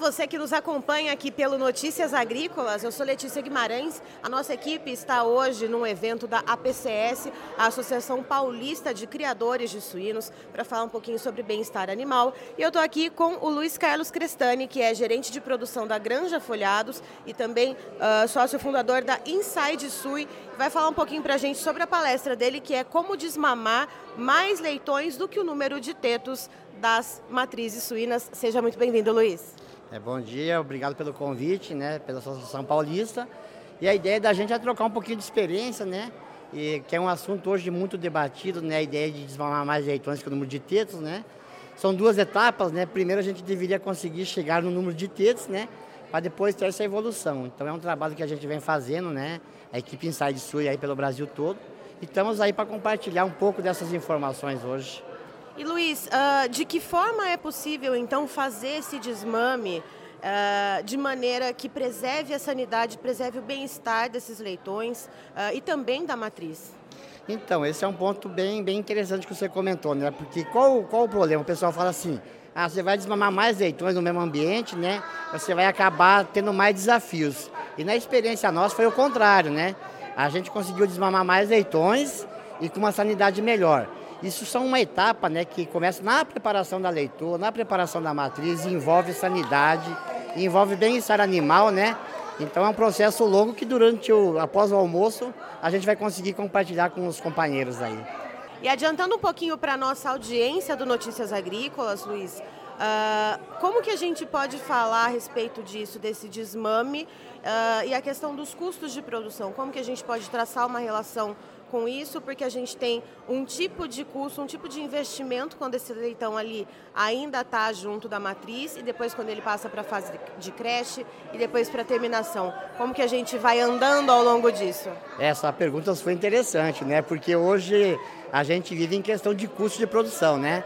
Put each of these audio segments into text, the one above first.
você que nos acompanha aqui pelo Notícias Agrícolas. Eu sou Letícia Guimarães. A nossa equipe está hoje num evento da APCS, a Associação Paulista de Criadores de Suínos, para falar um pouquinho sobre bem-estar animal. E eu estou aqui com o Luiz Carlos Crestani, que é gerente de produção da Granja Folhados e também uh, sócio fundador da Inside Sui. Vai falar um pouquinho para a gente sobre a palestra dele, que é como desmamar mais leitões do que o número de tetos das matrizes suínas. Seja muito bem-vindo, Luiz. É, bom dia, obrigado pelo convite, né, pela Associação Paulista. E a ideia da gente é trocar um pouquinho de experiência, né, e, que é um assunto hoje muito debatido, né, a ideia de desmamar mais leitões que o número de tetos, né. São duas etapas, né, primeiro a gente deveria conseguir chegar no número de tetos, né, para depois ter essa evolução. Então é um trabalho que a gente vem fazendo, né, a equipe Inside Sul aí pelo Brasil todo. E estamos aí para compartilhar um pouco dessas informações hoje. E Luiz, uh, de que forma é possível então fazer esse desmame uh, de maneira que preserve a sanidade, preserve o bem-estar desses leitões uh, e também da matriz? Então, esse é um ponto bem, bem interessante que você comentou, né? Porque qual, qual o problema? O pessoal fala assim, ah, você vai desmamar mais leitões no mesmo ambiente, né? Você vai acabar tendo mais desafios. E na experiência nossa foi o contrário, né? A gente conseguiu desmamar mais leitões e com uma sanidade melhor. Isso são uma etapa né, que começa na preparação da leitura, na preparação da matriz, envolve sanidade, envolve bem-estar animal, né? Então é um processo longo que durante o, após o almoço, a gente vai conseguir compartilhar com os companheiros aí. E adiantando um pouquinho para a nossa audiência do Notícias Agrícolas, Luiz, uh, como que a gente pode falar a respeito disso, desse desmame uh, e a questão dos custos de produção? Como que a gente pode traçar uma relação com isso, porque a gente tem um tipo de custo, um tipo de investimento quando esse leitão ali ainda está junto da matriz e depois quando ele passa para a fase de creche e depois para a terminação. Como que a gente vai andando ao longo disso? Essa pergunta foi interessante, né? Porque hoje a gente vive em questão de custo de produção, né?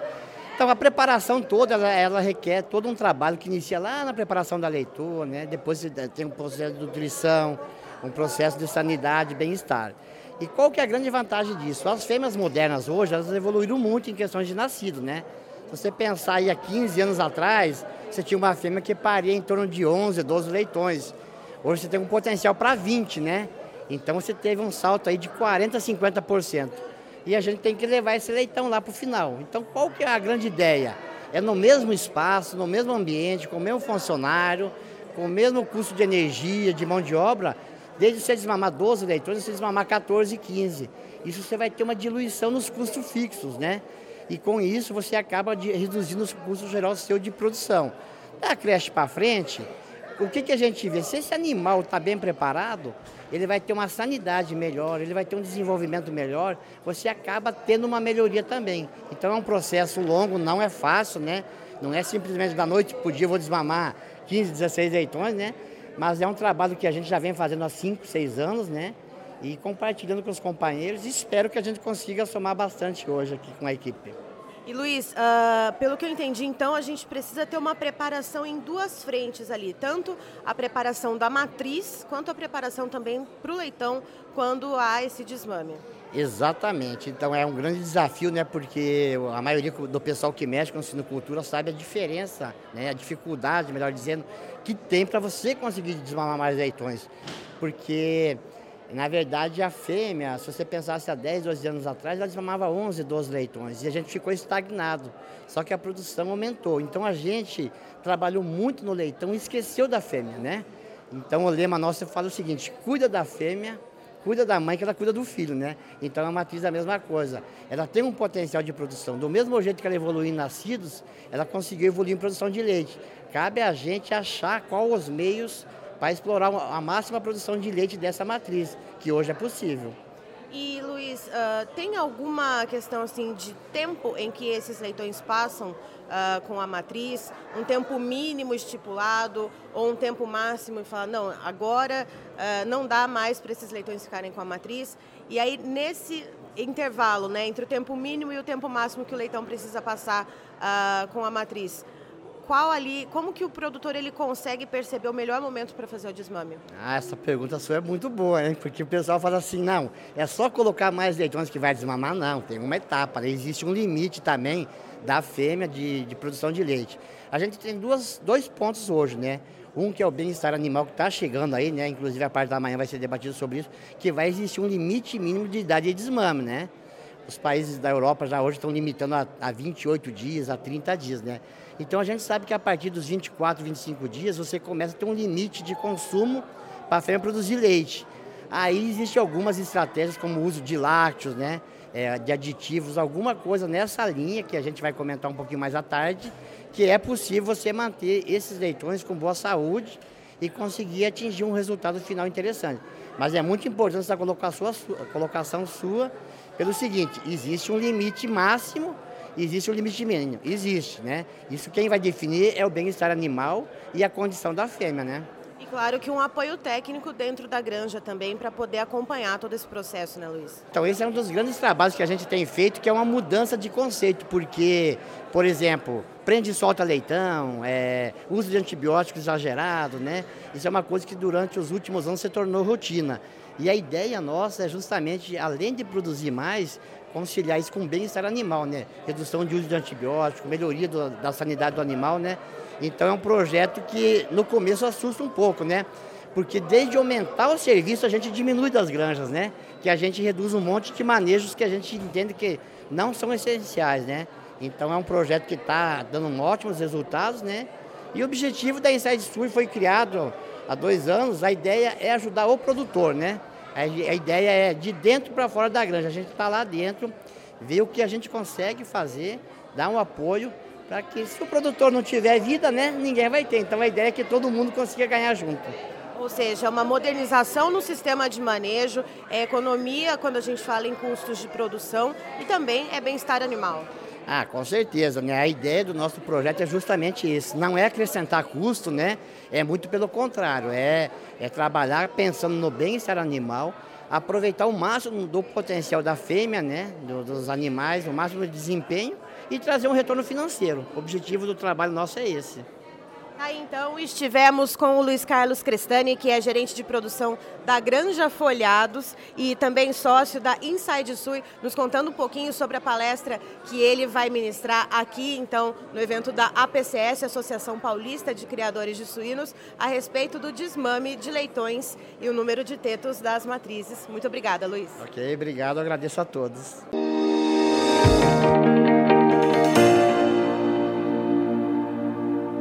Então a preparação toda, ela, ela, requer todo um trabalho que inicia lá na preparação da leitura, né? Depois tem um processo de nutrição, um processo de sanidade, bem-estar. E qual que é a grande vantagem disso? As fêmeas modernas hoje, elas evoluíram muito em questões de nascido, né? Se você pensar aí há 15 anos atrás, você tinha uma fêmea que paria em torno de 11, 12 leitões. Hoje você tem um potencial para 20, né? Então você teve um salto aí de 40 a 50%. E a gente tem que levar esse leitão lá para o final. Então qual que é a grande ideia? É no mesmo espaço, no mesmo ambiente, com o mesmo funcionário, com o mesmo custo de energia, de mão de obra, Desde você desmamar 12 leitões, você desmamar 14, 15. Isso você vai ter uma diluição nos custos fixos, né? E com isso você acaba de, reduzindo os custos geral seu de produção. Da creche para frente, o que, que a gente vê? Se esse animal está bem preparado, ele vai ter uma sanidade melhor, ele vai ter um desenvolvimento melhor, você acaba tendo uma melhoria também. Então é um processo longo, não é fácil, né? Não é simplesmente da noite para o dia eu vou desmamar 15, 16 leitões, né? Mas é um trabalho que a gente já vem fazendo há 5, 6 anos, né? E compartilhando com os companheiros. Espero que a gente consiga somar bastante hoje aqui com a equipe. E Luiz, uh, pelo que eu entendi, então a gente precisa ter uma preparação em duas frentes ali, tanto a preparação da matriz quanto a preparação também para o leitão quando há esse desmame. Exatamente. Então é um grande desafio, né? Porque a maioria do pessoal que mexe com sinocultura sabe a diferença, né? A dificuldade, melhor dizendo, que tem para você conseguir desmamar mais leitões. Porque, na verdade, a fêmea, se você pensasse há 10, 12 anos atrás, ela desmamava 11, 12 leitões. E a gente ficou estagnado. Só que a produção aumentou. Então a gente trabalhou muito no leitão e esqueceu da fêmea, né? Então o lema nosso fala o seguinte: cuida da fêmea cuida da mãe que ela cuida do filho, né? Então a matriz é a mesma coisa. Ela tem um potencial de produção. Do mesmo jeito que ela evoluiu em nascidos, ela conseguiu evoluir em produção de leite. Cabe a gente achar qual os meios para explorar a máxima produção de leite dessa matriz, que hoje é possível. E Luiz, uh, tem alguma questão assim de tempo em que esses leitões passam uh, com a matriz? Um tempo mínimo estipulado ou um tempo máximo e falar, não, agora uh, não dá mais para esses leitões ficarem com a matriz? E aí, nesse intervalo, né, entre o tempo mínimo e o tempo máximo que o leitão precisa passar com a matriz, qual ali, como que o produtor ele consegue perceber o melhor momento para fazer o desmame? Ah, essa pergunta sua é muito boa, hein? Porque o pessoal fala assim, não, é só colocar mais leitões que vai desmamar, não, tem uma etapa, né? existe um limite também da fêmea de, de produção de leite. A gente tem duas, dois pontos hoje, né? Um que é o bem-estar animal que está chegando aí, né? Inclusive a parte da manhã vai ser debatido sobre isso, que vai existir um limite mínimo de idade de desmame, né? Os países da Europa já hoje estão limitando a, a 28 dias, a 30 dias, né? Então a gente sabe que a partir dos 24, 25 dias você começa a ter um limite de consumo para a fêmea produzir leite. Aí existem algumas estratégias como o uso de lácteos, né? É, de aditivos, alguma coisa nessa linha que a gente vai comentar um pouquinho mais à tarde, que é possível você manter esses leitões com boa saúde e conseguir atingir um resultado final interessante. Mas é muito importante essa colocação sua, colocação sua pelo seguinte, existe um limite máximo, existe um limite mínimo. Existe, né? Isso quem vai definir é o bem-estar animal e a condição da fêmea, né? E claro que um apoio técnico dentro da granja também para poder acompanhar todo esse processo, né, Luiz? Então, esse é um dos grandes trabalhos que a gente tem feito, que é uma mudança de conceito, porque, por exemplo, prende e solta leitão, é, uso de antibióticos exagerado, né? Isso é uma coisa que durante os últimos anos se tornou rotina. E a ideia nossa é justamente, além de produzir mais, conciliar isso com bem-estar animal, né? Redução de uso de antibiótico, melhoria do, da sanidade do animal, né? Então é um projeto que no começo assusta um pouco, né? Porque desde aumentar o serviço a gente diminui das granjas, né? Que a gente reduz um monte de manejos que a gente entende que não são essenciais, né? Então é um projeto que está dando ótimos resultados, né? E o objetivo da Inside Sur foi criado há dois anos. A ideia é ajudar o produtor, né? A ideia é de dentro para fora da granja. A gente está lá dentro, ver o que a gente consegue fazer, dar um apoio para que se o produtor não tiver vida, né, ninguém vai ter. Então a ideia é que todo mundo consiga ganhar junto. Ou seja, uma modernização no sistema de manejo, é economia quando a gente fala em custos de produção e também é bem-estar animal. Ah, com certeza, né? A ideia do nosso projeto é justamente isso. Não é acrescentar custo, né? É muito pelo contrário, é, é trabalhar pensando no bem-estar animal, aproveitar o máximo do potencial da fêmea, né? Do, dos animais, o máximo de desempenho e trazer um retorno financeiro. O objetivo do trabalho nosso é esse. Então estivemos com o Luiz Carlos Crestani, que é gerente de produção da Granja Folhados e também sócio da Inside Sui, nos contando um pouquinho sobre a palestra que ele vai ministrar aqui então no evento da APCS, Associação Paulista de Criadores de Suínos, a respeito do desmame de leitões e o número de tetos das matrizes. Muito obrigada, Luiz. Ok, obrigado, agradeço a todos.